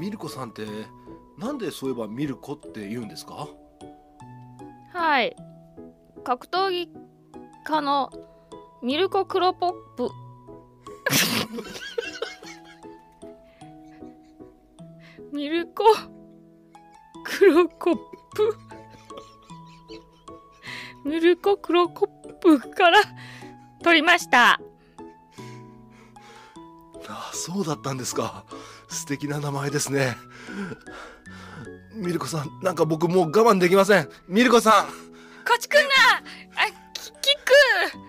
ミルコさんってなんでそういえばミルコって言うんですか？はい。格闘技家のミルコ・クロポップ。ミルコ・クロコップ。ミルコ・クロコップから取りました。あそうだったんですか素敵な名前ですね。ミルコさんなんか僕もう我慢できません。ミルコさん。こっち来んなあきキック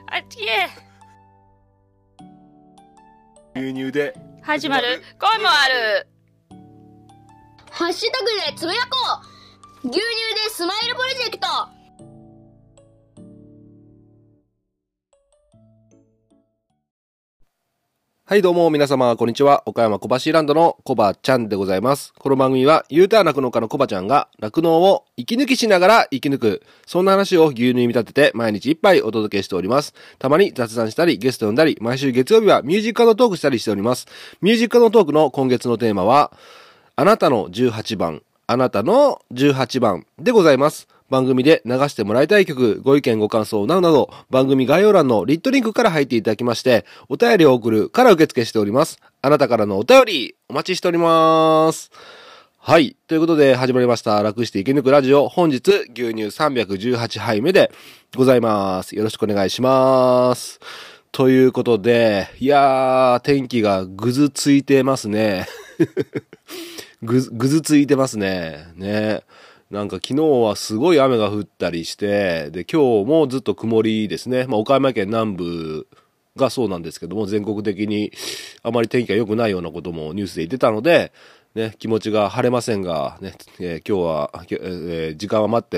あっちへ牛乳で。始まる。声もある。ハッシュタグでつぶやこう。牛乳でスマイルプロジェクトはいどうも皆様こんにちは。岡山小橋ランドのコバちゃんでございます。この番組は U ターン酪農家のコバちゃんが酪農を息抜きしながら生き抜くそんな話を牛乳に見立てて毎日一杯お届けしております。たまに雑談したりゲスト呼んだり毎週月曜日はミュージックのトークしたりしております。ミュージックのトークの今月のテーマはあなたの18番あなたの18番でございます。番組で流してもらいたい曲、ご意見ご感想などなど、番組概要欄のリットリンクから入っていただきまして、お便りを送るから受付しております。あなたからのお便り、お待ちしております。はい。ということで始まりました。楽して生き抜くラジオ。本日、牛乳318杯目でございます。よろしくお願いします。ということで、いやー、天気がぐずついてますね。ぐ、ぐずついてますね。ね。なんか昨日はすごい雨が降ったりして、で、今日もずっと曇りですね。まあ、岡山県南部がそうなんですけども、全国的にあまり天気が良くないようなこともニュースで言ってたので、ね、気持ちが晴れませんが、ね、えー今日は、えー時間は待って、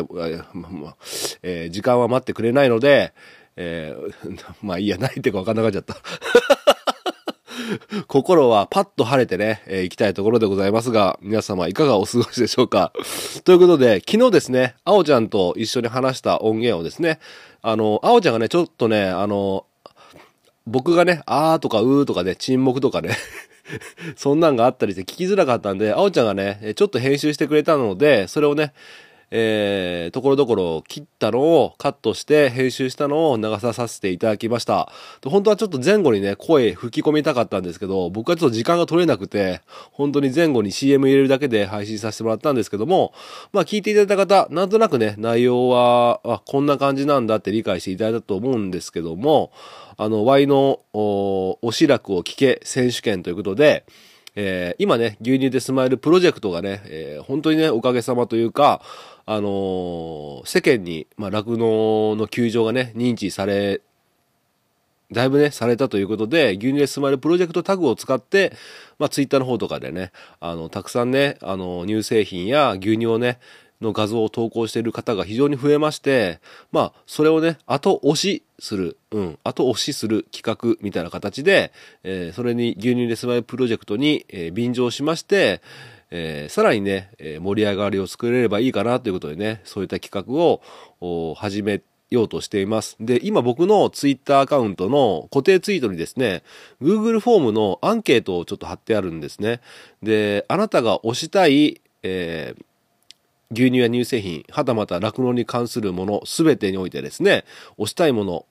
えー時間は待ってくれないので、え まあいいや、ないってか分かんなくなっちゃった。心はパッと晴れてね、えー行きたいところでございますが、皆様いかがお過ごしでしょうか？ということで、昨日ですね、あおちゃんと一緒に話した音源をですね、あの、あおちゃんがね、ちょっとね、あの、僕がね、あーとかうーとかね、沈黙とかね、そんなんがあったりして聞きづらかったんで、あおちゃんがね、ちょっと編集してくれたので、それをね、えー、ところどころ切ったのをカットして編集したのを流ささせていただきました。本当はちょっと前後にね、声吹き込みたかったんですけど、僕はちょっと時間が取れなくて、本当に前後に CM 入れるだけで配信させてもらったんですけども、まあ聞いていただいた方、なんとなくね、内容は、あ、こんな感じなんだって理解していただいたと思うんですけども、あの、Y のおおしらくを聞け選手権ということで、えー今ね、牛乳でスマイルプロジェクトがね、えー本当にね、おかげさまというか、あのー世間に、まあ、酪農の球場がね、認知され、だいぶね、されたということで、牛乳でスマイルプロジェクトタグを使って、まあ、ツイッターの方とかでね、あの、たくさんね、あの、乳製品や牛乳をね、の画像を投稿している方が非常に増えまして、まあ、それをね、後押しする、うん、後押しする企画みたいな形で、えーそれに牛乳でスマイプロジェクトに、えー便乗しまして、えーさらにね、え盛り上がりを作れればいいかなということでね、そういった企画を始めようとしています。で、今僕のツイッターアカウントの固定ツイートにですね、Google フォームのアンケートをちょっと貼ってあるんですね。で、あなたが推したい、えー牛乳や乳製品、はたまた酪農に関するもの、すべてにおいてですね、推したいもの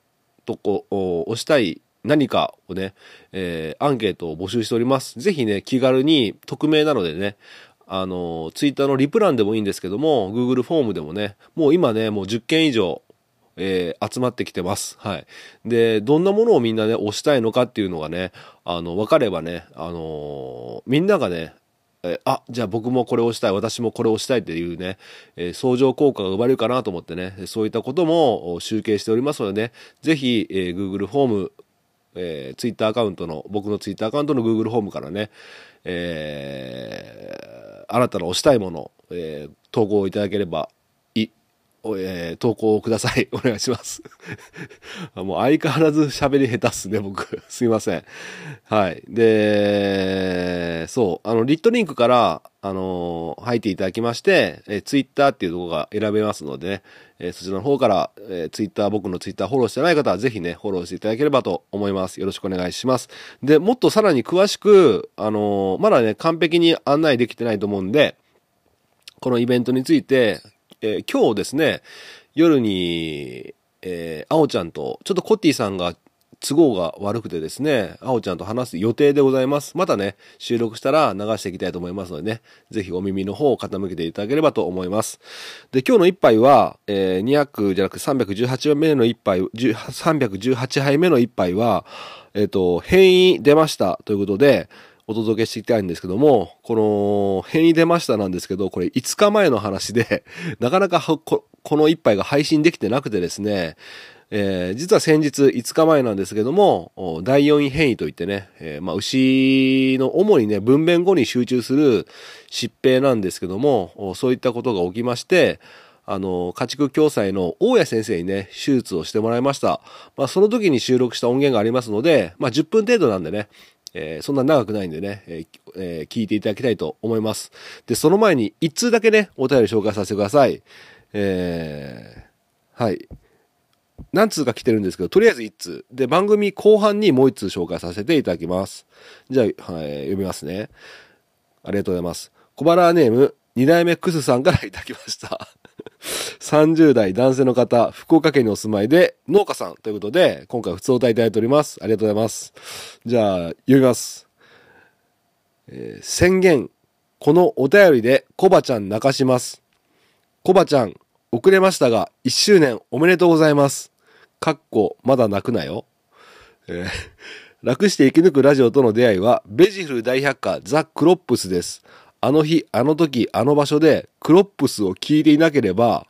とこ、お推したい何かをね、えーアンケートを募集しております。ぜひね、気軽に、匿名なのでね、あの、ツイッターのリプランでもいいんですけども、Google フォームでもね、もう今ね、もう10件以上、えー集まってきてます。はい。で、どんなものをみんなね、推したいのかっていうのがね、あの、分かればね、あのーみんながね、えーあ、じゃあ僕もこれをしたい、私もこれをしたいっていうね、えー相乗効果が生まれるかなと思ってね、そういったことも集計しておりますのでね、ぜひ、えー Google フォーム、えー、Twitter アカウントの、僕の Twitter アカウントの Google フォームからね、えーあなたの推したいもの、えー投稿いただければ、えー投稿をください。お願いします。もう相変わらず喋り下手っすね、僕。すいません。はい。で、そう、あの、リットリンクから、あのー入っていただきまして、えツイッターっていうところが選べますのでね、えーそちらの方から、えー、ツイッター、僕のツイッターフォローしてない方はぜひね、フォローしていただければと思います。よろしくお願いします。で、もっとさらに詳しく、あのーまだね、完璧に案内できてないと思うんで、このイベントについて、えー今日ですね、夜に、えー、あおちゃんと、ちょっとコッティさんが都合が悪くてですね、あおちゃんと話す予定でございます。またね、収録したら流していきたいと思いますのでね、ぜひお耳の方を傾けていただければと思います。で、今日の一杯は、えー200じゃなく318杯目の一杯、318杯目の一杯は、えっ、と、変異出ましたということで、お届けしていきたいんですけども、この変異出ましたなんですけど、これ5日前の話で、なかなかこの一杯が配信できてなくてですね、えー実は先日5日前なんですけども、第4位変異といってね、えーまあ、牛の主にね、分娩後に集中する疾病なんですけども、そういったことが起きまして、あの、家畜共済の大谷先生にね、手術をしてもらいました。まあ、その時に収録した音源がありますので、まあ、10分程度なんでね、えーそんな長くないんでね、えーえー聞いていただきたいと思います。で、その前に1通だけね、お便り紹介させてください。えーはい。何通か来てるんですけど、とりあえず1通。で、番組後半にもう1通紹介させていただきます。じゃあ、はい、読みますね。ありがとうございます。小腹ネーム、二代目クスさんからいただきました。30代男性の方、福岡県にお住まいで、農家さんということで、今回普通お歌いいただいております。ありがとうございます。じゃあ、読みます。えー宣言。このお便りで、コバちゃん泣かします。コバちゃん、遅れましたが、1周年おめでとうございます。かっこ、まだ泣くなよ。えー楽して生き抜くラジオとの出会いは、ベジフル大百科ザ・クロップスです。あの日、あの時、あの場所で、クロップスを聞いていなければ、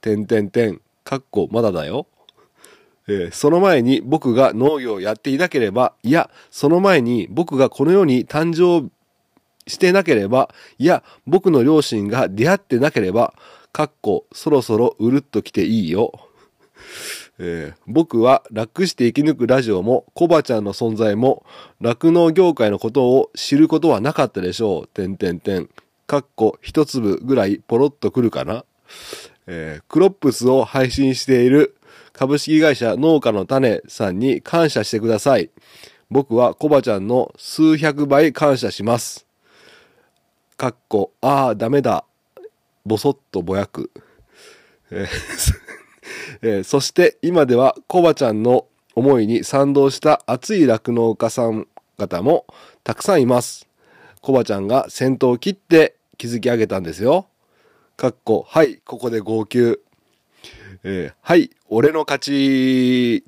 てんてんてん、かっこ、まだだよ。えーその前に僕が農業をやっていなければ、いや、その前に僕がこの世に誕生してなければ、いや、僕の両親が出会ってなければ、かっこ、そろそろうるっと来ていいよ。えー僕は楽して生き抜くラジオもコバちゃんの存在も酪農業界のことを知ることはなかったでしょう。てんてんてん。かっこ一粒ぐらいポロッとくるかな。えークロップスを配信している株式会社農家の種さんに感謝してください。僕はコバちゃんの数百倍感謝します。かっこ、ああ、ダメだ。ぼそっとぼやく。えーえーそして今ではコバちゃんの思いに賛同した熱い酪農家さん方もたくさんいます。コバちゃんが先頭を切って築き上げたんですよ。かっこ、はい、ここで号泣。えーはい、俺の勝ち。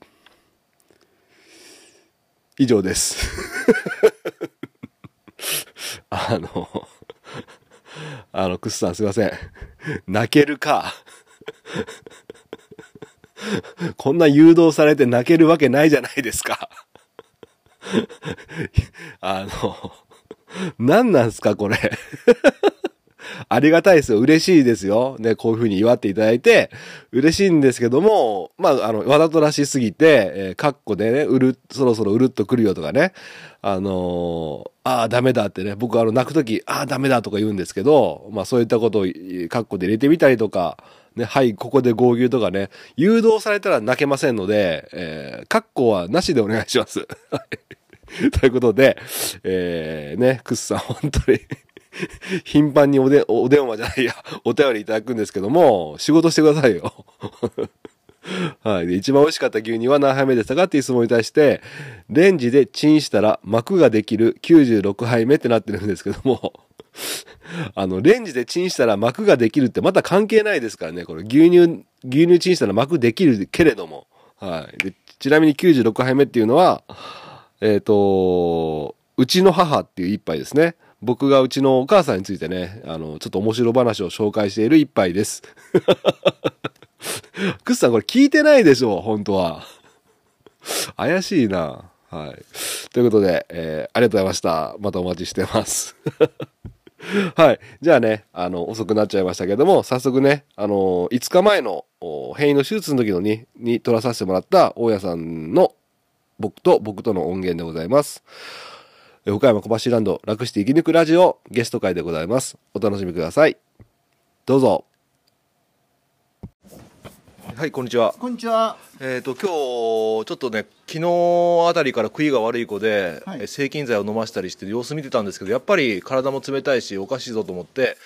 以上です。あの、あの、クスさんすいません。泣けるか。こんな誘導されて泣けるわけないじゃないですか。あの、何なんすか、これ。ありがたいですよ。嬉しいですよ。ね、こういう風に祝っていただいて、嬉しいんですけども、まあ、あの、わざとらしすぎて、えー、カッコでね、うる、そろそろうるっとくるよとかね、あのーああ、ダメだってね、僕あの、泣くとき、ああ、ダメだとか言うんですけど、まあ、そういったことを、カッコで入れてみたりとか、ね、はい、ここで号泣とかね、誘導されたら泣けませんので、えー、カッコはなしでお願いします。はい ということで、えー、ね、クスさん、本当に 頻繁におで、お電話じゃないや、お便りいただくんですけども、仕事してくださいよ。はい。で、一番美味しかった牛乳は何杯目でしたかっていう質問に対して、レンジでチンしたら膜ができる96杯目ってなってるんですけども、あの、レンジでチンしたら膜ができるってまた関係ないですからね。これ牛乳、牛乳チンしたら膜できるけれども。はい。ちなみに96杯目っていうのは、えっ、と、うちの母っていう一杯ですね。僕がうちのお母さんについてね、あの、ちょっと面白話を紹介している一杯です。クスさんこれ聞いてないでしょ、本当は。怪しいな。はい。ということで、えーありがとうございました。またお待ちしてます。はい。じゃあね、あの、遅くなっちゃいましたけども、早速ね、あの、5日前の変異の手術の時のに、に撮らさせてもらった大家さんの僕と僕との音源でございます。岡山小橋ランド楽して生き抜くラジオゲスト会でございます。お楽しみください。どうぞ。はい、こんにちは。こんにちは。えっ、と今日ちょっとね昨日あたりから食いが悪い子で、はいえ制菌剤を飲ましたりして様子見てたんですけどやっぱり体も冷たいしおかしいぞと思って、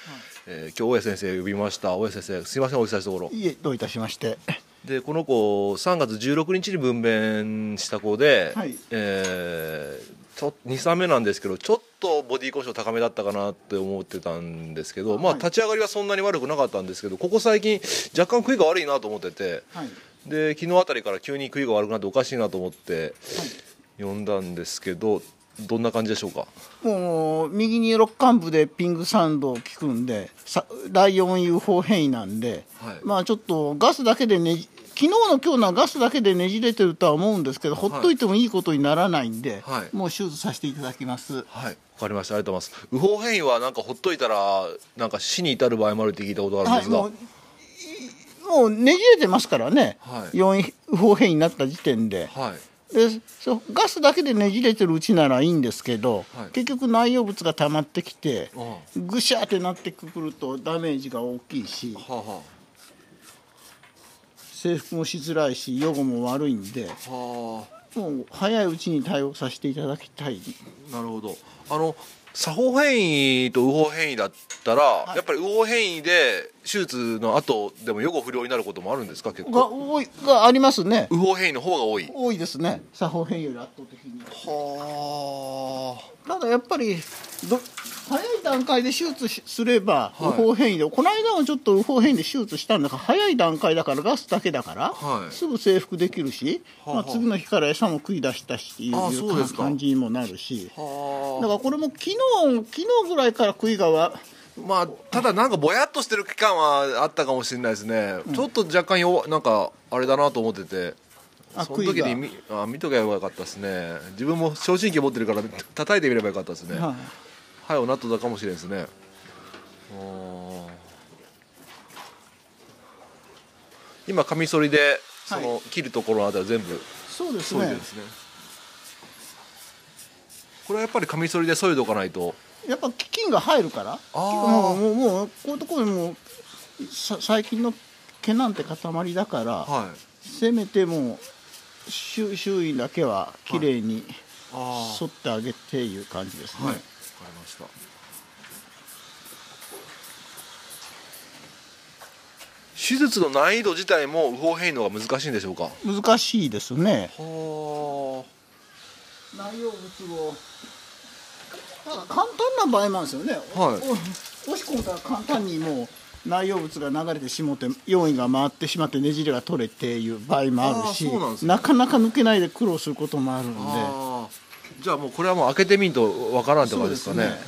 えー今日大家先生呼びました大家先生すいませんお久しぶりのところいえ、どういたしまして。でこの子3月16日に分娩した子で、はいえーちょ23目なんですけどちょっとィーコンション高めだったかなって思ってたんですけど、まあはい立ち上がりはそんなに悪くなかったんですけどここ最近若干食いが悪いなと思ってて。はい。で昨日あたりから急に食いが悪くなっておかしいなと思って呼んだんですけどどんな感じでしょうか？もう、右に肋間部でピングサンドを聞くんで、さライオン UFO 変異なんで、はいまあちょっとガスだけでねじ、昨日の今日のはガスだけでねじれてるとは思うんですけど、ほっといてもいいことにならないんで、はい。もう手術させていただきます。はい。わかりました。ありがとうございます。右方変異はなんかほっといたらなんか死に至る場合もあるって聞いたことがあるんはい、ですが、もう、いもうねじれてますからね、はい。4 UFO 変異になった時点で。はい。でそうガスだけでねじれてるうちならいいんですけど、はい。結局内容物が溜まってきてあぐしゃってなってくるとダメージが大きいしあはあ。は制服もしづらいし予後も悪いんでもう早いうちに対応させていただきたい。あなるほど。あの左方変異と右方変異だったら、い。やっぱり右方変異で手術の後でも予後不良になることもあるんですか結が構多いがありますね。右方変異の方が多い。多いですね。左方変異より圧倒的に。はあ。ただやっぱりど早い段階で手術しすればはい。右方変異で、この間もちょっと右方変異で手術したんだから早い段階だからガスだけだから、はい。すぐ征服できるし、はあはあまあ、次の日から餌も食い出したしいう感じにもなるし。はだからこれも昨日昨日ぐらいから食いがわまあただなんかぼやっとしてる期間はあったかもしれないですね、ちょっと若干弱なんかあれだなと思ってて。あその時に見あ見とけばよかったですね。自分も聴診器持ってるから叩いてみればよかったですね。はいはいおなっとだかもしれないですね。今カミソリでその、は切るところのあたり全部そうですね。でですね。これはやっぱりカミソリで削いでおかないと。やっぱ菌が入るから。もうもうもうこういうところにもうさ最近の毛なんて塊だから、はい。せめてもう周周囲だけはきれいにあ沿ってあげていう感じですね、はいわかりました。手術の難易度自体も右方変異の方が難しいんでしょうか？難しいですね。は内容物を。ただ簡単な場合もあるんですよね、はい。お押し込んだら簡単にもう内容物が流れてしもて用意が回ってしまってねじれが取れていう場合もあるしあーそうなんですね。なかなか抜けないで苦労することもあるんで。あーじゃあもうこれはもう開けてみんとわからんって感じですかね。ね。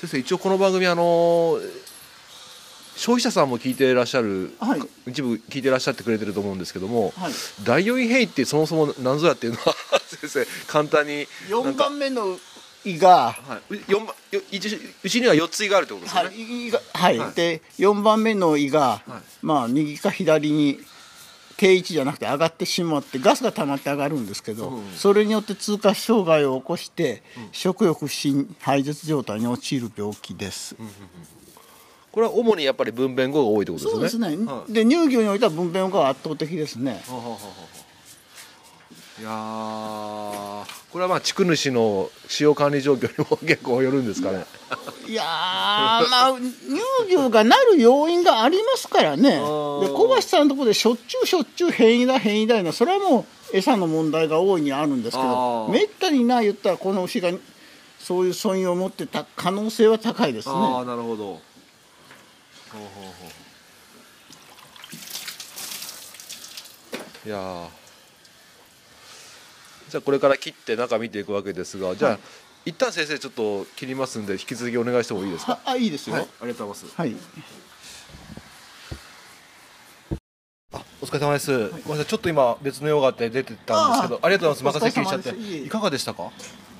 先生一応この番組あの消費者さんも聞いてらっしゃる、はい。一部聞いてらっしゃってくれてると思うんですけども、はい。第4位変異ってそもそも何ぞやっていうのは 先生簡単になん4か番目の胃がはい、う四番よ一うちには4つ胃があるってことですよね、はい、胃がはい。はい。で4番目の胃が、はい。まあ右か左に定位置じゃなくて上がってしまってガスが溜まって上がるんですけど、う。んそれによって通過障害を起こして、食欲不振排絶状態に陥る病気です、これは主にやっぱり分娩後が多いってことですよね。そうですね、はい。で乳牛においては分娩後が圧倒的ですね。はははいやーこれはまあ地区主の使用管理状況にも結構よるんですかね。いやーまあ乳牛がなる要因がありますからね。でー。小橋さんのところでしょっちゅうしょっちゅう変異だ変異だよなそれはもう餌の問題が大いにあるんですけあどー。めったにない言ったらこの牛がそういう素因を持ってた可能性は高いですね。ああなるほど。ほうほうほう。いやーじゃあこれから切って中見ていくわけですがじゃあ、はい一旦先生ちょっと切りますんで引き続きお願いしてもいいですか？はあいいですよ。はい。ありがとうございます。はい、あお疲れ様です、ごめんなさいちょっと今別の用があって出てたんですけどありがとうございます。また接近しちゃっていかがでしたか？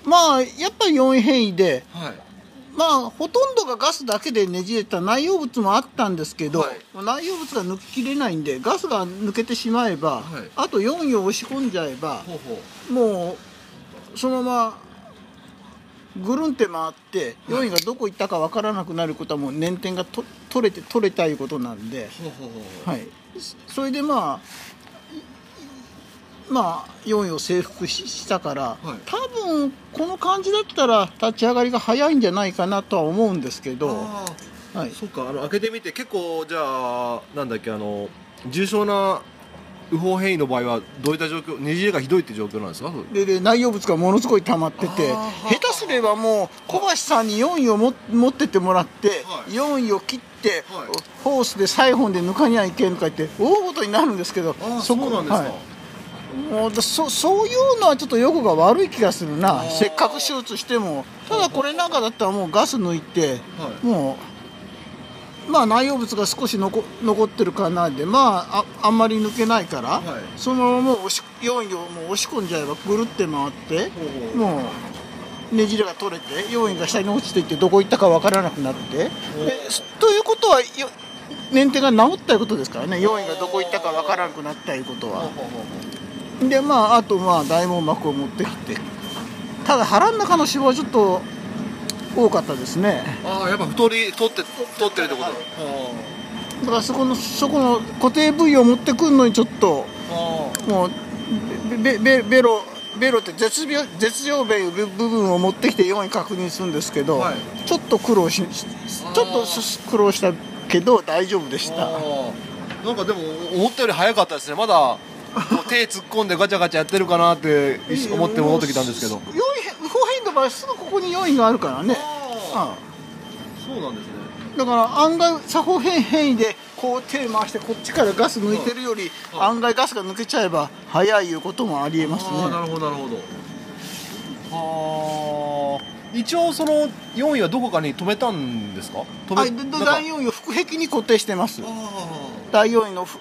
まあやっぱり4位変異ではいまあほとんどがガスだけでねじれた内容物もあったんですけど、はい。内容物が抜ききれないんでガスが抜けてしまえば、はい。あと4位を押し込んじゃえばもうそのままぐるんって回って4位がどこ行ったかわからなくなることはもう捻転がと取れて取れたいうことなんで、はい、それでまあまあ4位を征服ししたから、はい。多分この感じだったら立ち上がりが早いんじゃないかなとは思うんですけど、はい、そっかあの開けてみて結構じゃあなんだっけあの重症な右方変異の場合はどういった状況ねじれがひどいって状況なんですか？でで内容物がものすごい溜まってて下手すればもう小橋さんに4位をも持ってってもらって、はい。4位を切って、はい。ホースでサイホンで抜かにはいけんとか言って大事になるんですけどああそこなんですか、はいもうそそういうのはちょっと欲が悪い気がするな。せっかく手術しても。ただこれなんかだったらもうガス抜いてはい。もうまあ内容物が少し残残ってるかなでまあああんまり抜けないから、はい。そのままもう押し4位をもう押し込んじゃえばぐるって回ってもうねじれが取れて4位が下に落ちていってどこ行ったかわからなくなって。でということはよ捻転が治ったいうことですからね。4位がどこ行ったかわからなくなったいうことは。でまああとまあ大網膜を持ってきて。ただ腹の中の脂肪はちょっと多かったですね。ああやっぱ太り太って太ってるってことだ、だからそこのそこの固定部位を持ってくるのにちょっとあもうベベベロベロって絶病絶病弁部分を持ってきて4位確認するんですけど、はい。ちょっと苦労ししちょっと苦労したけど大丈夫でした。なんかでも思ったより早かったですね。まだこう手突っ込んでガチャガチャやってるかなって思って戻ってきたんですけど。4位不法変の場合すぐここに4位があるからね。ああ。そうなんですね。あだから案外作法変変異でこう手回してこっちからガス抜いてるよりはい案外ガスが抜けちゃえば早いいうこともありえますね。ああなるほどなるほど。はあ。一応その4位はどこかに止めたんですか？止めはい、第4位を腹壁に固定してます。あ第4位のふ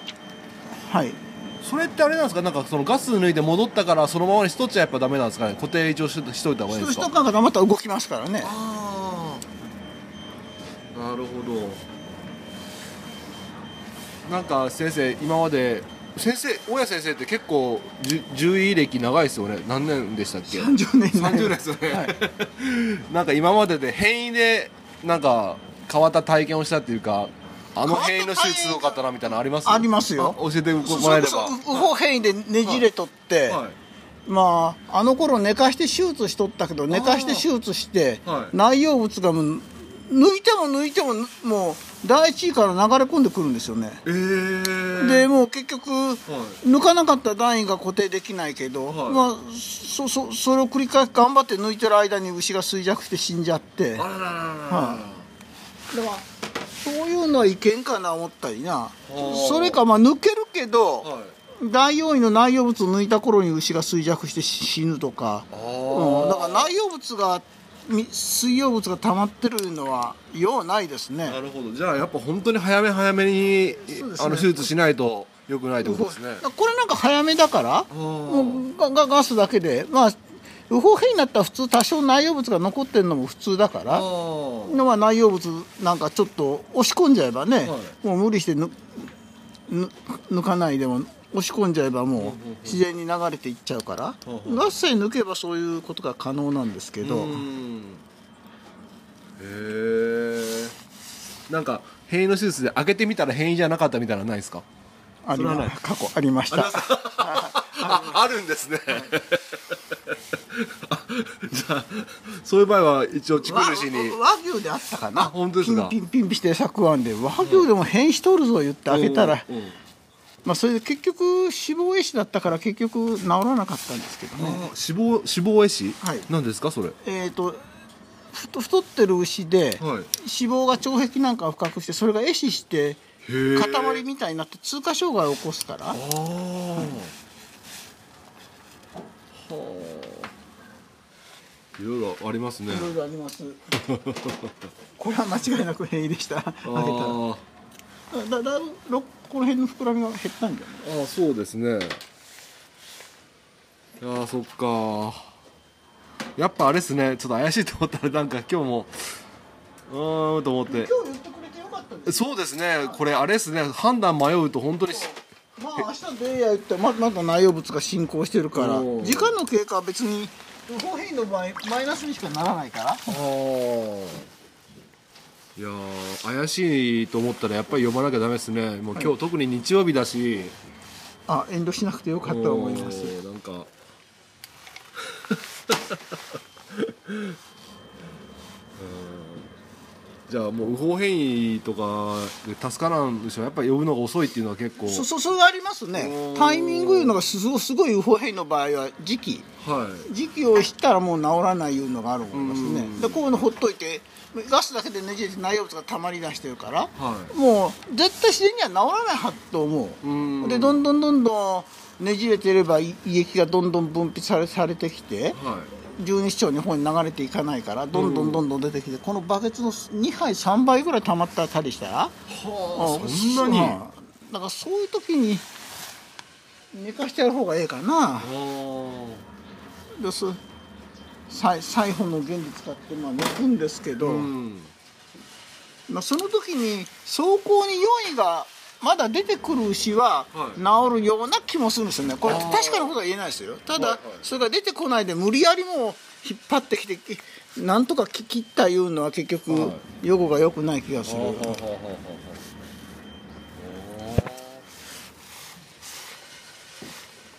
はい。ーそれってあれなんですか？なんかそのガス抜いて戻ったからそのままにしとっちゃやっぱダメなんですかね？固定一応ししといた方がいいんですか？人間がまた動きますからね。ああなるほど。なんか先生今まで先生大家先生って結構じゅ獣医歴長いですよね？何年でしたっけ？30年。前30年ですよね、はい。なんか今までで変異でなんか変わった体験をしたっていうかあの変異の手術すごかったなみたいなのあります？ありますよ。あ教えてもそらえれば。右方変異でねじれとって、はい。まああの頃寝かして手術しとったけど寝かして手術して、はい。内容物がもう抜いても抜いてももう第一位から流れ込んでくるんですよね、えー、でもう結局、はい。抜かなかった段位が固定できないけど、はい。まあそそそれを繰り返し頑張って抜いてる間に牛が衰弱して死んじゃって。だあららららら、からそういうのはいけんかな思ったりな。ーそれかまあ抜けるけど、はい。大容位の内容物を抜いた頃に牛が衰弱して死ぬとか、あうん、だーから内容物がみ水溶物が溜まってるのはようないですね。なるほど。じゃあやっぱ本当に早め早めに、ね。あの手術しないと良くないってことですね。これなんか早めだからもうガガガスだけでまあ不法変になったら普通多少内容物が残ってるのも普通だからあのは内容物なんかちょっと押し込んじゃえばね、はい。もう無理してぬぬ抜かないでも押し込んじゃえばもう自然に流れていっちゃうから。ほうほうガスさえ抜けばそういうことが可能なんですけど、うん。へえ。なんか変異の手術で開けてみたら変異じゃなかったみたいなのないですか？あり過去ありました。ああるんですね。あじゃあそういう場合は一応畜和主に。和牛であったかな。あ本当ですか。ピンピンピンピして錯案で和牛でも変異しとるぞ言って開けたら、うんうん。まあそれで結局脂肪壊死だったから結局治らなかったんですけどね。あ脂肪脂肪壊死、はい。何ですかそれ？えっ、と太太ってる牛で、はい。脂肪が腸壁なんかを深くしてそれが壊死して塊みたいになって通過障害を起こすから。ああ、はあいろいろありますね。いろいろあります。これは間違いなく変異でした。開けただだいこの辺の膨らみが減ったんじゃない？ーあーそうですね。いやーそっか。やっぱあれっすね。ちょっと怪しいと思ったらなんか今日もうーんと思って。今日言ってくれてよかったです。そうですね。これあれっすね。判断迷うと本当にまあ明日でやってままだ内容物が進行してるから。時間の経過は別に不法変異の場合マイナスにしかならないから。いやー怪しいと思ったらやっぱり読まなきゃダメですね。もう今日特に日曜日だし。あ遠慮しなくてよかったと思います。なんか。うんじゃあもう不法変異とかで助からんでしょやっぱり呼ぶのが遅いっていうのは結構。そそそれはありますね。タイミングいうのがすごすごい不法変異の場合は時期。はい。時期を知ったらもう治らないいうのがある思いますね。うん。でこういうのほっといてガスだけでねじれて内容物が溜まり出してるからはい。もう絶対自然には治らないはずと思う。うん。でどんどんどんどんねじれてればい胃液がどんどん分泌されされてきてはい。十二指腸の方に流れていかないからどんどんどんどん出てきてこのバケツの2杯3倍ぐらい溜まったりしたらはあそんなに？うんだからそういう時に寝かしてやる方がええかな。ですサイホンの原理使ってまあ。抜くんですけど、うんまあ、その時に走行に用意がまだ出てくる牛ははい。治るような気もするんですよね。これ確かなことは言えないですよ。ただ、それが出てこないで無理やりもう引っ張ってきてなんとか切切ったいうのは結局は予後が良くない気がする、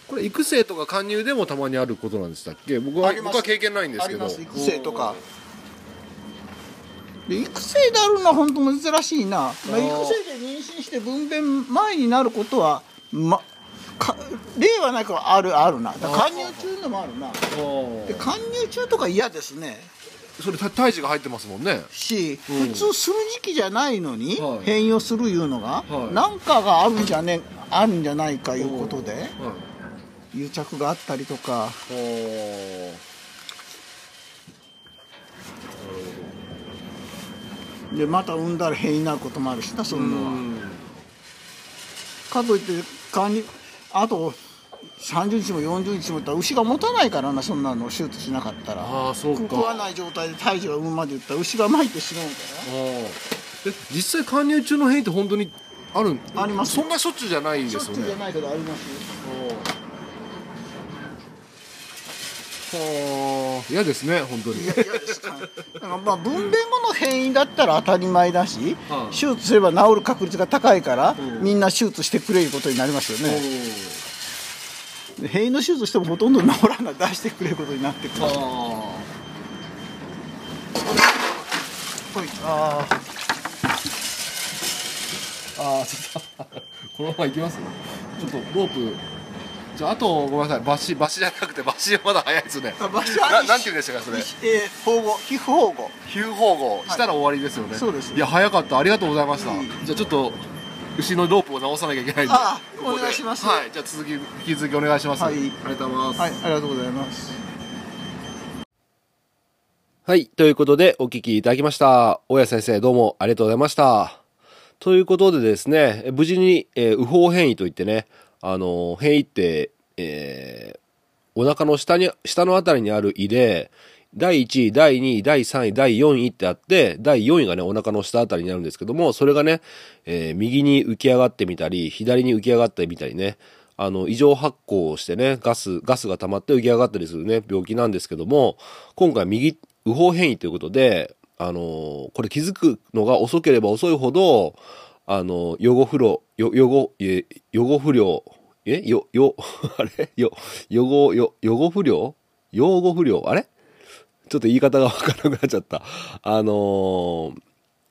これ育成とか加入でもたまにあることなんでしたっけ？僕は僕は経験ないんですけど。あります。育成とか。で育成であるのは本当珍しいな、まあ、育成で妊娠して分娩前になることは、ま、か例はないからあるあるな。だから加入中のもあるな。で加入中とか嫌ですね。それた胎児が入ってますもんね。し、うん。普通する時期じゃないのにはい。変容するいうのが、はい。なんかがあるんじゃねあるんじゃないかいうことではい。癒着があったりとかでまた産んだら変異になることもあるしなそあういうのは。かといって管理あと30日も40日もいったら牛が持たないからなそんなの手術しなかったら。ああそうか。食わない状態で胎児が産むまでいったら牛が巻いてしまうかあー。え実際加入中の変異って本当にあるん？あります。そんなしょっちゅうじゃないですよね。らしょっちゅうじゃないけどありますはあ嫌ですね本当に。嫌ですかだからまあ分娩後の変異だったら当たり前だし、はい。手術すれば治る確率が高いから、うん。みんな手術してくれることになりますよね、で変異の手術してもほとんど治らない出してくれることになってくる。あ。はい。あー。ああちょっと このまま行きます？ちょっとロープじゃああとごめんなさい。バシバシじゃなくてバシまだ早いですね。あ場所はななんて言うんでしたかそれ。えー、保護皮膚保護皮膚保護したら終わりですよね、そうです。いや早かった。ありがとうございました、うん。じゃあちょっと牛のロープを直さなきゃいけないんで。あここでお願いします。はい。じゃあ続き引き続きお願いします、はい。ありがとうございます。はい。ありがとうございます。はい。ということで、お聞きいただきました。大谷先生、どうもありがとうございました。ということでですね、無事に、えー、右方変異といってね、あの変異って、えーお腹の下に、下のあたりにある胃で、第1位、第2位、第3位、第4位ってあって、第4位がね、お腹の下あたりになるんですけども、それがね、えー右に浮き上がってみたり、左に浮き上がってみたりね、あの、異常発酵をしてね、ガス、ガスが溜まって浮き上がったりするね、病気なんですけども、今回右、右方変異ということで、あの、これ気づくのが遅ければ遅いほど、あの、予後不良、よ、予後、え、予後不良、えよ、よ、あれ？よ、予後、よ、予後不良養護不良あれ？ちょっと言い方がわからなくなっちゃった。あのー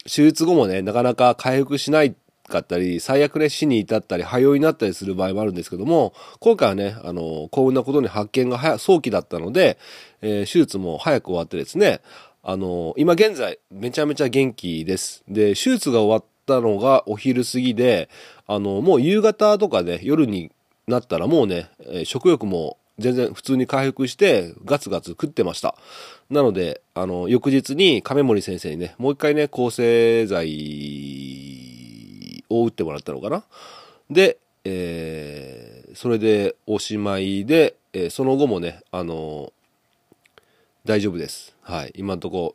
手術後もね、なかなか回復しないかったり、最悪ね、死に至ったり、肺炎になったりする場合もあるんですけども、今回はね、あの幸運なことに発見が早早期だったので、えー手術も早く終わってですね、あの今現在、めちゃめちゃ元気です。で、手術が終わったのがお昼過ぎで、あのもう夕方とかで夜になったらもうね、食欲も全然普通に回復してガツガツ食ってました。なので、あの、翌日に亀森先生にね、もう一回ね、抗生剤を打ってもらったのかな。で、えーそれでおしまいで、えーその後もね、あの、大丈夫です。はい。今のとこ、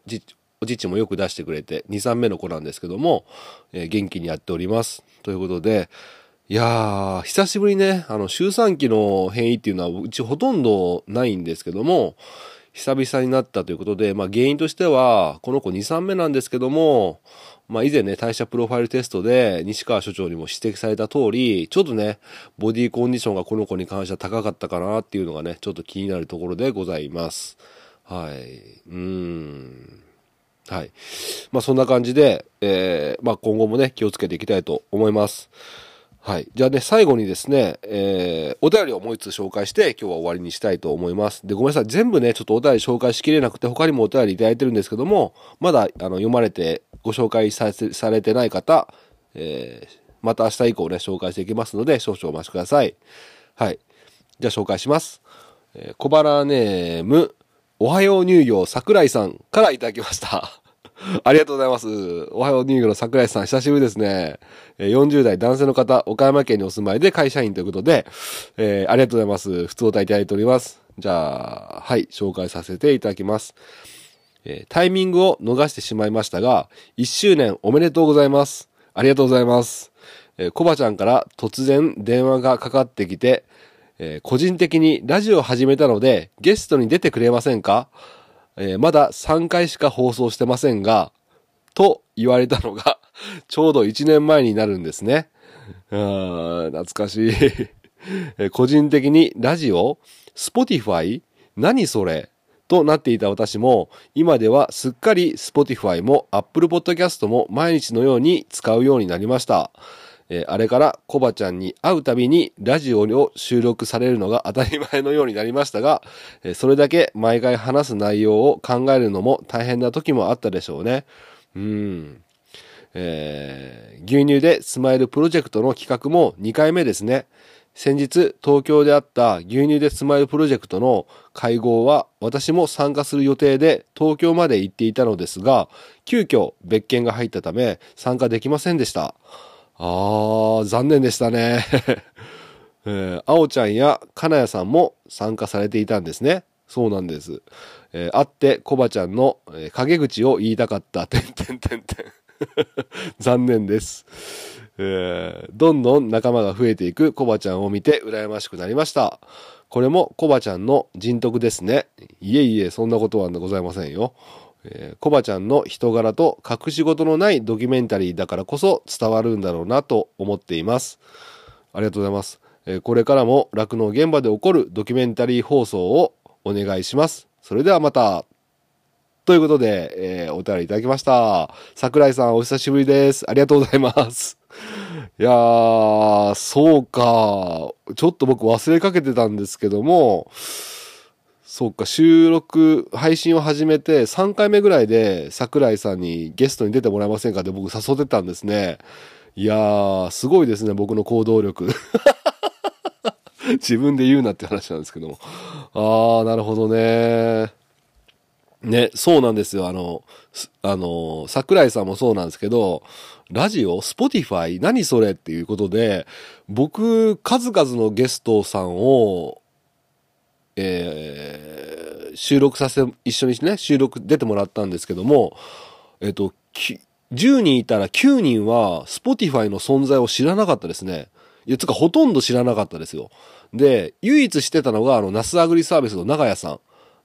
おじっちもよく出してくれて、2、3目の子なんですけども、えー元気にやっております。ということで、いやー、久しぶりね、あの、周産期の変異っていうのは、うちほとんどないんですけども、久々になったということで、まあ原因としては、この子2、3目なんですけども、まあ以前ね、代謝プロファイルテストで西川所長にも指摘された通り、ちょっとね、ボディコンディションがこの子に関しては高かったかなっていうのがね、ちょっと気になるところでございます。はい。うーん。はい。まあそんな感じで、えー、まあ今後もね、気をつけていきたいと思います。はい。じゃあね、最後にですね、えー、お便りをもう一つ紹介して、今日は終わりにしたいと思います。で、ごめんなさい。全部ね、ちょっとお便り紹介しきれなくて、他にもお便りいただいてるんですけども、まだ、あの、読まれて、ご紹介されされてない方、えー、また明日以降ね、紹介していきますので、少々お待ちください。はい。じゃあ紹介します。えー小腹ネーム、おはよう乳業桜井さんからいただきました。ありがとうございます。おはよう乳業の桜井さん、久しぶりですね。40代男性の方、岡山県にお住まいで会社員ということで、えーありがとうございます。普通お答えいただいております。じゃあ、はい、紹介させていただきます。えータイミングを逃してしまいましたが、1周年おめでとうございます。ありがとうございます。えーコバちゃんから突然電話がかかってきて、えー個人的にラジオを始めたので、ゲストに出てくれませんか？えーまだ3回しか放送してませんが、と言われたのが、ちょうど1年前になるんですね。あー懐かしい。えー個人的にラジオ ?Spotify? 何それ？となっていた私も、今ではすっかり Spotify も Apple Podcast も毎日のように使うようになりました。えーあれからコバちゃんに会うたびにラジオを収録されるのが当たり前のようになりましたが、えーそれだけ毎回話す内容を考えるのも大変な時もあったでしょうね。うん。えー牛乳でスマイルプロジェクトの企画も2回目ですね。先日東京であった牛乳でスマイルプロジェクトの会合は私も参加する予定で東京まで行っていたのですが、急遽別件が入ったため参加できませんでした。あー、残念でしたね。えー、あおちゃんやかなやさんも参加されていたんですね。そうなんです。えー、会ってコバちゃんの、えー陰口を言いたかった。てんてんてんてん。残念です。えーどんどん仲間が増えていくコバちゃんを見て羨ましくなりました。これもコバちゃんの人徳ですね。いえいえ、そんなことはございませんよ。えーコバちゃんの人柄と隠し事のないドキュメンタリーだからこそ伝わるんだろうなと思っています。ありがとうございます。えーこれからも酪農現場で起こるドキュメンタリー放送をお願いします。それではまた。ということで、えーお便りいただきました。桜井さんお久しぶりです。ありがとうございます。いやー、そうか。ちょっと僕忘れかけてたんですけども、そうか、収録、配信を始めて3回目ぐらいで桜井さんにゲストに出てもらえませんかって僕誘ってたんですね。いやー、すごいですね、僕の行動力。自分で言うなって話なんですけども。あー、なるほどね。ね、そうなんですよ。あの、あの、桜井さんもそうなんですけど、ラジオ、 Spotify、何それっていうことで、僕、数々のゲストさんを、えー収録させ、一緒にね、収録出てもらったんですけども、えっと、10人いたら9人は、 Spotifyの存在を知らなかったですね。いや、つか、ほとんど知らなかったですよ。で、唯一知ってたのが、あの、ナスアグリサービスの長屋さん。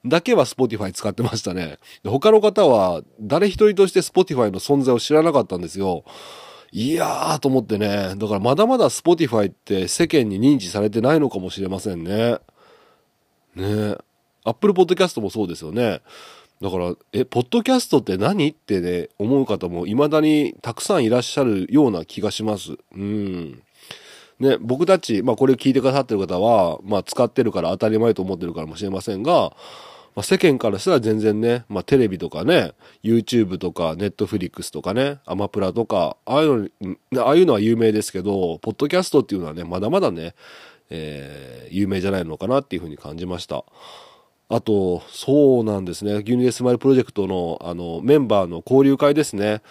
だけは Spotify 使ってましたね。他の方は誰一人として Spotify の存在を知らなかったんですよ。いやーと思ってね。だからまだまだ Spotify って世間に認知されてないのかもしれませんね。ね Apple Podcast もそうですよね。だから、え、ポッドキャストって何ってね、思う方も未だにたくさんいらっしゃるような気がします。うん。ね、僕たち、まあこれを聞いてくださってる方は、まあ使ってるから当たり前と思ってるかもしれませんが、まあ、世間からしたら全然ね、まあテレビとかね、YouTube とか Netflix とかね、アマプラとか、ああいうの、ああいうのは有名ですけど、ポッドキャストっていうのはね、まだまだね、えー有名じゃないのかなっていうふうに感じました。あと、そうなんですね。牛乳でスマイルプロジェクトの、あの、メンバーの交流会ですね。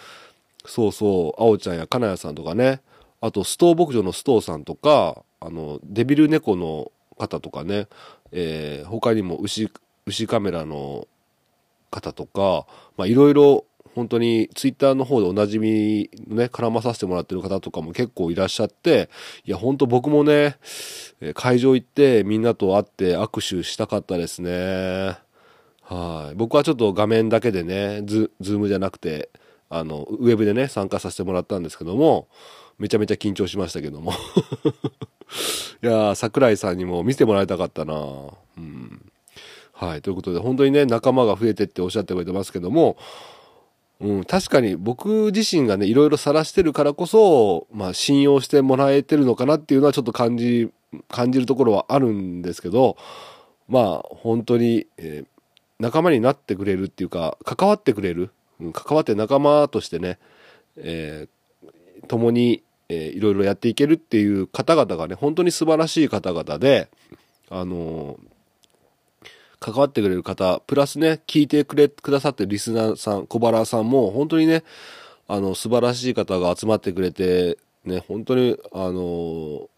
そうそう、あおちゃんやかなやさんとかね。あと、ストー牧場のストーさんとか、あの、デビル猫の方とかね。えー他にも牛、牛カメラの、方とか、まあいろいろ本当にツイッターの方でおなじみのね、絡まさせてもらってる方とかも結構いらっしゃって、いや本当僕もね、会場行ってみんなと会って握手したかったですね。はい。僕はちょっと画面だけでね、ズズームじゃなくて、あの、ウェブでね、参加させてもらったんですけども、めちゃめちゃ緊張しましたけども。いやー、桜井さんにも見せてもらいたかったなうん。はい。ということで、本当にね、仲間が増えてっておっしゃってくれてますけども、うん、確かに僕自身がね、いろいろ晒してるからこそ、まあ、信用してもらえてるのかなっていうのはちょっと感じ、感じるところはあるんですけど、まあ、本当に、えー仲間になってくれるっていうか、関わってくれる、うん、関わって仲間としてね、えー共に、えーいろいろやっていけるっていう方々がね、本当に素晴らしい方々で、あのー関わってくれる方、プラスね、聞いてくれ、くださってるリスナーさん、小原さんも、本当にね、あの、素晴らしい方が集まってくれて、ね、本当に、あの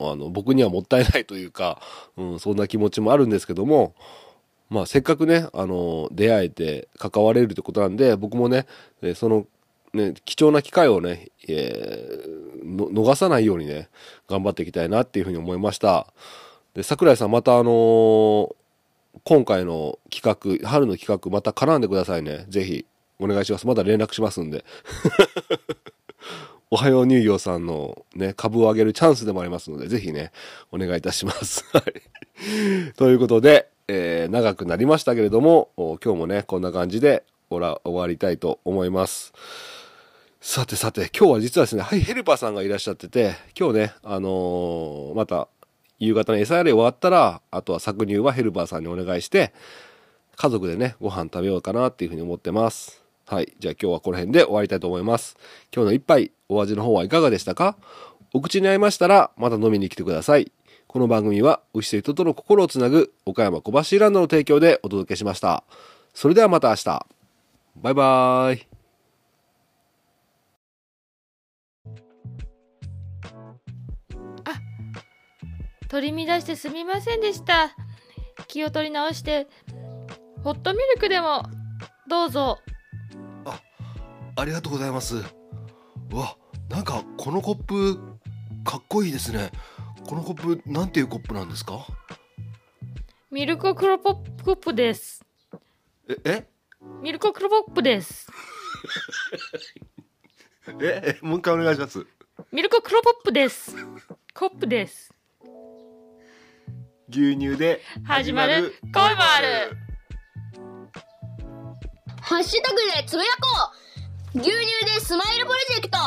あの、僕にはもったいないというか、うん、そんな気持ちもあるんですけども、まあ、せっかくね、あの、出会えて関われるってことなんで、僕もね、えその、ね、貴重な機会をね、えー逃さないようにね、頑張っていきたいなっていうふうに思いました。で、桜井さん、またあのー今回の企画、春の企画、また絡んでくださいね。ぜひ、お願いします。まだ連絡しますんで。おはよう乳業さんのね、株を上げるチャンスでもありますので、ぜひね、お願いいたします。はい。ということで、えー長くなりましたけれども、今日もね、こんな感じでおら終わりたいと思います。さてさて、今日は実はですね、はい、ヘルパーさんがいらっしゃってて、今日ね、あのーまた、夕方の餌やり終わったら、あとは搾乳はヘルパーさんにお願いして、家族でね、ご飯食べようかなっていうふうに思ってます。はい。じゃあ今日はこの辺で終わりたいと思います。今日の一杯、お味の方はいかがでしたか？お口に合いましたら、また飲みに来てください。この番組は、牛と人との心をつなぐ、岡山小橋ランドの提供でお届けしました。それではまた明日。バイバーイ。取り乱してすみませんでした気を取り直してホットミルクでもどうぞありがとうございます。うわ、なんかこのコップかっこいいですね。このコップなんていうコップなんですか？ミルコクロポッププですええ？ミルコクロポップです ええもう一回お願いします。ミルコクロポップですコップです牛乳で始まる恋もある。ハッシュタグでつぶやこう。牛乳でスマイルプロジェクト